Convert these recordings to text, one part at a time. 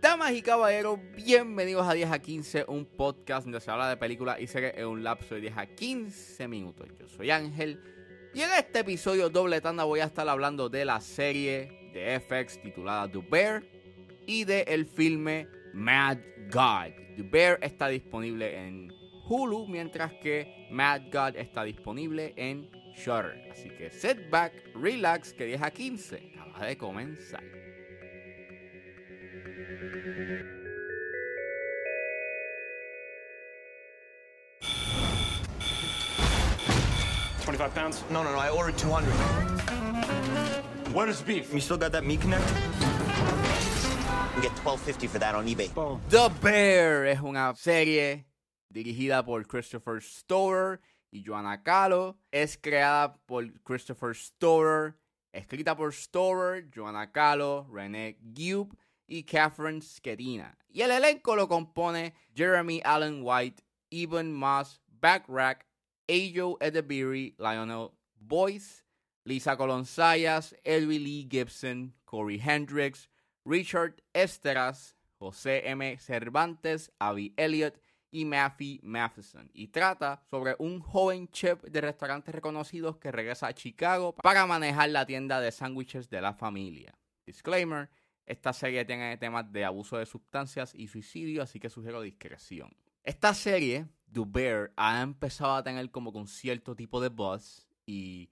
Damas y caballeros, bienvenidos a 10 a 15, un podcast donde se habla de películas y series en un lapso de 10 a 15 minutos. Yo soy Ángel y en este episodio doble tanda voy a estar hablando de la serie de FX titulada The Bear y del el filme Mad God. The Bear está disponible en Hulu, mientras que Mad God está disponible en Shutter. Así que sit back, relax, que 10 a 15 acaba de comenzar. Twenty-five pounds. No, no, no. I ordered 200. Where's beef? You still got that meat connect? You get 12.50 for that on eBay. The Bear es una serie dirigida por Christopher Storer y Joanna Calo. Es creada por Christopher Storer, escrita por Storer, Joanna Calo, René Gibb y Catherine Skedina. Y el elenco lo compone Jeremy Allen White, Evan Moss, Backrack, Ajo Edeberry, Lionel Boyce, Lisa Colonsayas, Elwie Lee Gibson, Corey Hendricks, Richard Esteras, José M. Cervantes, Abby Elliott y Matthew Matheson. Y trata sobre un joven chef de restaurantes reconocidos que regresa a Chicago para manejar la tienda de sándwiches de la familia. Disclaimer, esta serie tiene temas de abuso de sustancias y suicidio, así que sugiero discreción. Esta serie, The Bear, ha empezado a tener como con cierto tipo de buzz y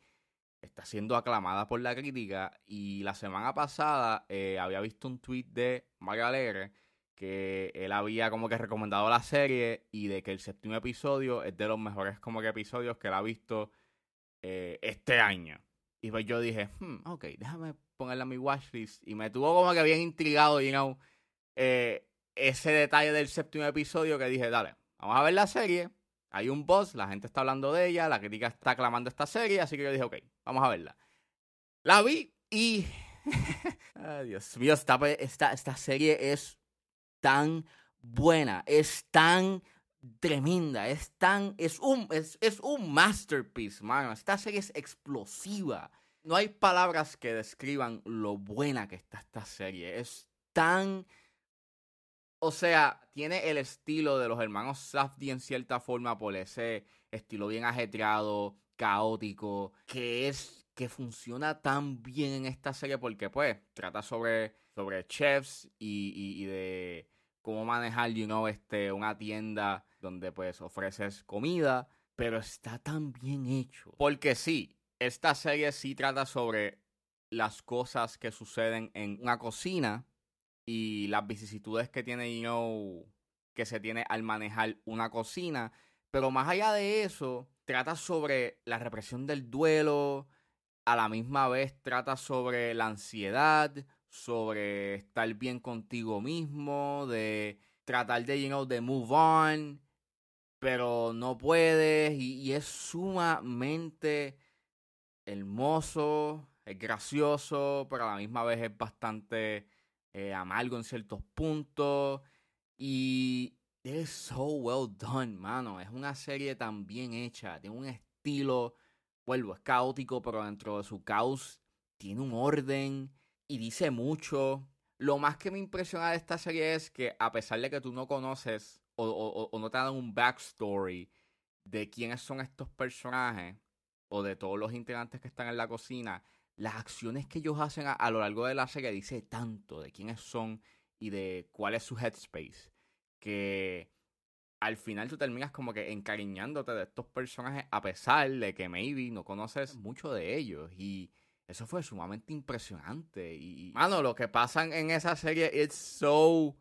está siendo aclamada por la crítica. Y la semana pasada eh, había visto un tweet de Mario Alegre que él había como que recomendado la serie y de que el séptimo episodio es de los mejores como que episodios que él ha visto eh, este año. Y pues yo dije, hmm, ok, déjame ponerla en mi watchlist. Y me tuvo como que bien intrigado, you know, eh, ese detalle del séptimo episodio que dije, dale, vamos a ver la serie. Hay un boss, la gente está hablando de ella, la crítica está aclamando esta serie, así que yo dije, ok, vamos a verla. La vi y... Ay, Dios mío, esta, esta, esta serie es tan buena, es tan tremenda, es tan, es un, es, es un masterpiece, mano. Esta serie es explosiva. No hay palabras que describan lo buena que está esta serie. Es tan, o sea, tiene el estilo de los hermanos Safdie en cierta forma por ese estilo bien ajetreado, caótico, que es que funciona tan bien en esta serie porque pues trata sobre, sobre chefs y, y, de cómo manejar, you know, este, una tienda donde pues ofreces comida, pero está tan bien hecho. Porque sí, esta serie sí trata sobre las cosas que suceden en una cocina y las vicisitudes que tiene, you know, que se tiene al manejar una cocina. Pero más allá de eso, trata sobre la represión del duelo, a la misma vez trata sobre la ansiedad, sobre estar bien contigo mismo, de tratar de, you know, de move on, pero no puedes y, es sumamente hermoso, es gracioso, pero a la misma vez es bastante eh, amargo en ciertos puntos y es so well done, mano. Es una serie tan bien hecha, tiene un estilo, vuelvo, es caótico, pero dentro de su caos tiene un orden y dice mucho. Lo más que me impresiona de esta serie es que a pesar de que tú no conoces o, no te dan un backstory de quiénes son estos personajes o de todos los integrantes que están en la cocina, las acciones que ellos hacen a, a, lo largo de la serie dice tanto de quiénes son y de cuál es su headspace que al final tú terminas como que encariñándote de estos personajes a pesar de que maybe no conoces mucho de ellos y eso fue sumamente impresionante y mano lo que pasan en esa serie es so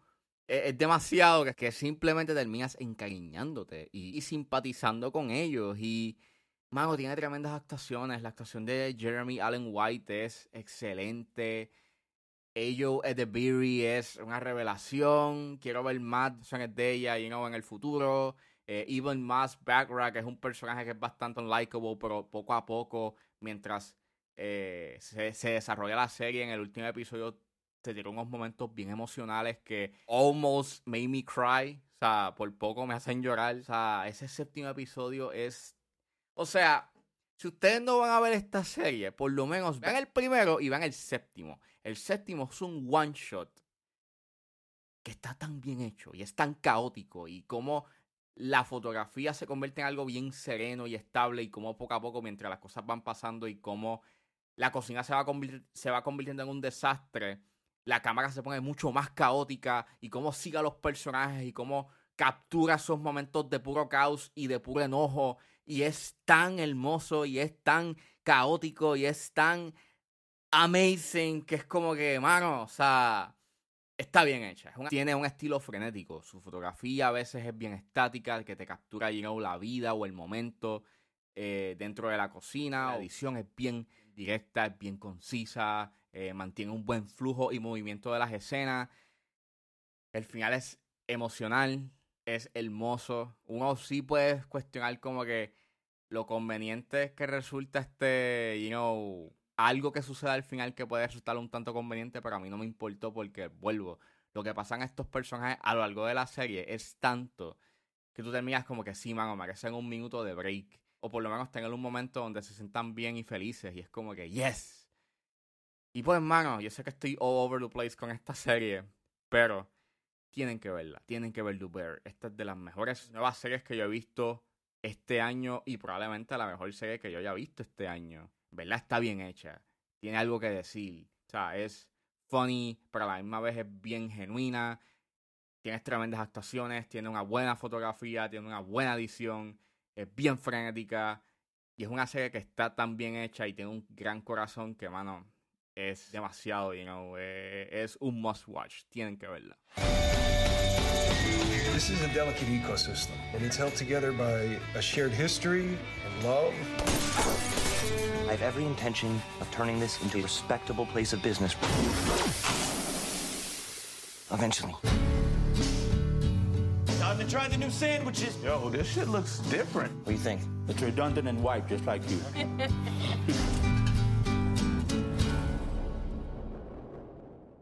es, es demasiado que, simplemente terminas encariñándote y, y simpatizando con ellos y Mano, tiene tremendas actuaciones. La actuación de Jeremy Allen White es excelente. Ayo Edeberry es una revelación. Quiero ver más de ella you know, en el futuro. Eh, even más Backrack es un personaje que es bastante unlikable, pero poco a poco, mientras eh, se, se, desarrolla la serie, en el último episodio te tiró unos momentos bien emocionales que almost made me cry. O sea, por poco me hacen llorar. O sea, ese séptimo episodio es o sea, Si ustedes no van a ver esta serie, por lo menos vean el primero y vean el séptimo. El séptimo es un one shot que está tan bien hecho y es tan caótico y como la fotografía se convierte en algo bien sereno y estable y como poco a poco mientras las cosas van pasando y como la cocina se va, se va convirtiendo en un desastre, la cámara se pone mucho más caótica y cómo sigue a los personajes y cómo captura esos momentos de puro caos y de puro enojo y es tan hermoso y es tan caótico y es tan amazing que es como que, mano, o sea, está bien hecha. tiene un estilo frenético. Su fotografía a veces es bien estática, que te captura you la vida o el momento eh, dentro de la cocina. La edición es bien directa, es bien concisa, eh, mantiene un buen flujo y movimiento de las escenas. El final es emocional, es hermoso. Uno sí puede cuestionar como que lo conveniente que resulta este, you know, algo que suceda al final que puede resultar un tanto conveniente, pero a mí no me importó porque, vuelvo, lo que pasan a estos personajes a lo largo de la serie es tanto que tú terminas como que sí, mano, merecen un minuto de break. O por lo menos tener un momento donde se sientan bien y felices. Y es como que, yes. Y pues, mano, yo sé que estoy all over the place con esta serie. Pero tienen que verla. Tienen que ver The Bear. Esta es de las mejores nuevas series que yo he visto este año. Y probablemente la mejor serie que yo haya visto este año. ¿verdad? Está bien hecha. Tiene algo que decir. O sea, es funny, pero a la misma vez es bien genuina. Tiene tremendas actuaciones, tiene una buena fotografía, tiene una buena edición, es bien frenética. Y es una serie que está tan bien hecha y tiene un gran corazón que, mano, es demasiado, you know, eh, es un must watch. Tienen que verla. This is a delicate ecosystem, and it's held together by a shared history and love. I have every intention of turning this into a respectable place of business. Eventually. Time to try the new sandwiches. Yo, this shit looks different. What do you think? It's redundant and white, just like you.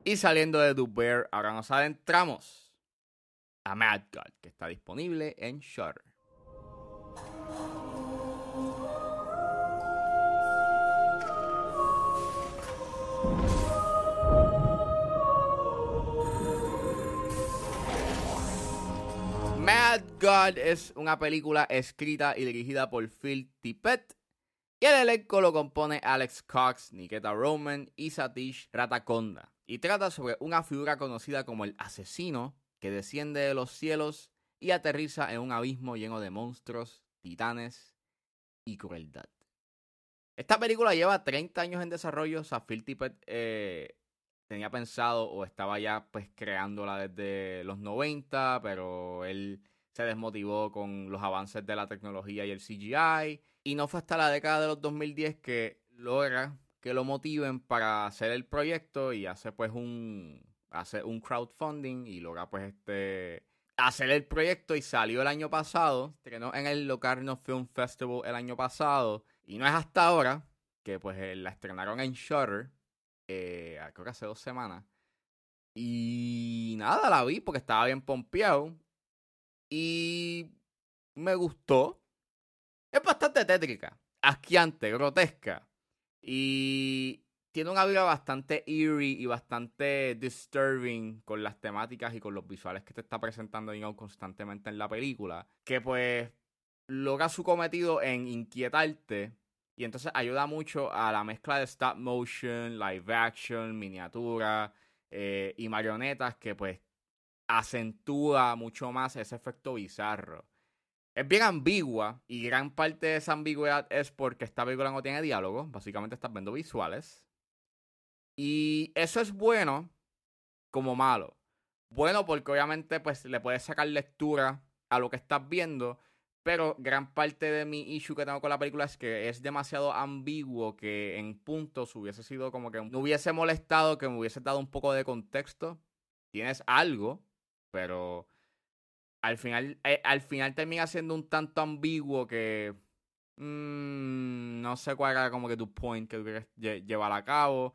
y saliendo de The Bear, ahora nos adentramos a Mad God, que está disponible en Shutter. God es una película escrita y dirigida por Phil Tippett. Y el elenco lo compone Alex Cox, Nikita Roman y Satish Ratakonda. Y trata sobre una figura conocida como el asesino que desciende de los cielos y aterriza en un abismo lleno de monstruos, titanes y crueldad. Esta película lleva 30 años en desarrollo. O sea, Phil Tippett eh, tenía pensado o estaba ya pues creándola desde los 90, pero él se desmotivó con los avances de la tecnología y el CGI. Y no fue hasta la década de los 2010 que logra que lo motiven para hacer el proyecto y hace pues un hace un crowdfunding y logra pues este hacer el proyecto y salió el año pasado, estrenó en el Locarno Film Festival el año pasado y no es hasta ahora que pues eh, la estrenaron en Shutter eh, creo que hace dos semanas. Y nada, la vi porque estaba bien pompeado. Y me gustó. Es bastante tétrica, asquiante, grotesca. Y tiene una vida bastante eerie y bastante disturbing con las temáticas y con los visuales que te está presentando constantemente en la película. Que pues logra su cometido en inquietarte y entonces ayuda mucho a la mezcla de stop motion, live action, miniatura eh, y marionetas que pues acentúa mucho más ese efecto bizarro. Es bien ambigua y gran parte de esa ambigüedad es porque esta película no tiene diálogo, básicamente estás viendo visuales. Y eso es bueno como malo. Bueno porque obviamente pues le puedes sacar lectura a lo que estás viendo, pero gran parte de mi issue que tengo con la película es que es demasiado ambiguo que en puntos hubiese sido como que no hubiese molestado, que me hubiese dado un poco de contexto. Tienes algo, pero al final, eh, al final termina siendo un tanto ambiguo que mm, no sé cuál era como que tu point que quieres llevar a cabo.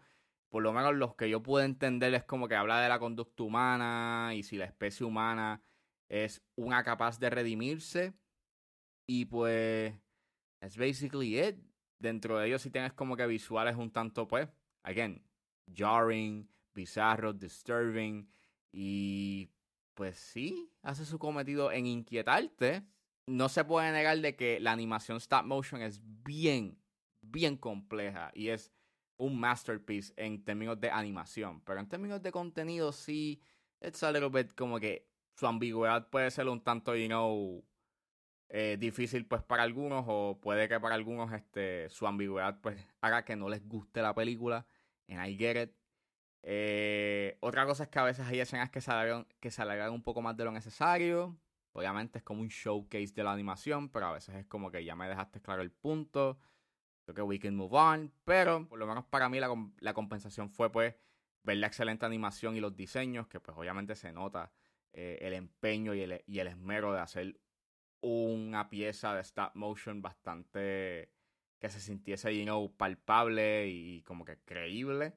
Por lo menos los que yo puedo entender es como que habla de la conducta humana y si la especie humana es una capaz de redimirse y pues, that's basically it. dentro de ellos sí tienes como que visuales un tanto, pues, again, jarring, bizarro, disturbing. Y pues sí, hace su cometido en inquietarte. No se puede negar de que la animación stop motion es bien, bien compleja y es un masterpiece en términos de animación. Pero en términos de contenido sí, it's a little bit como que su ambigüedad puede ser un tanto, you know, eh, difícil pues para algunos o puede que para algunos este, su ambigüedad pues haga que no les guste la película. And I get it. Eh, otra cosa es que a veces hay escenas que se, alargan, que se alargan un poco más de lo necesario. Obviamente es como un showcase de la animación, pero a veces es como que ya me dejaste claro el punto. Creo que we can move on. Pero por lo menos para mí la, la compensación fue pues ver la excelente animación y los diseños, que pues obviamente se nota eh, el empeño y el, y el esmero de hacer una pieza de stop motion bastante que se sintiese, you know, palpable y como que creíble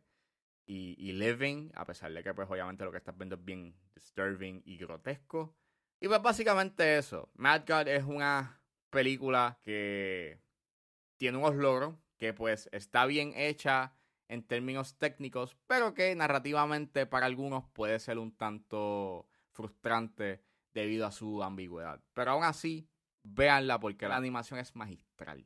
y, y, living, a pesar de que pues obviamente lo que estás viendo es bien disturbing y grotesco. Y pues básicamente eso. Mad God es una película que tiene unos logros, que pues está bien hecha en términos técnicos, pero que narrativamente para algunos puede ser un tanto frustrante debido a su ambigüedad. Pero aún así, véanla porque la animación es magistral.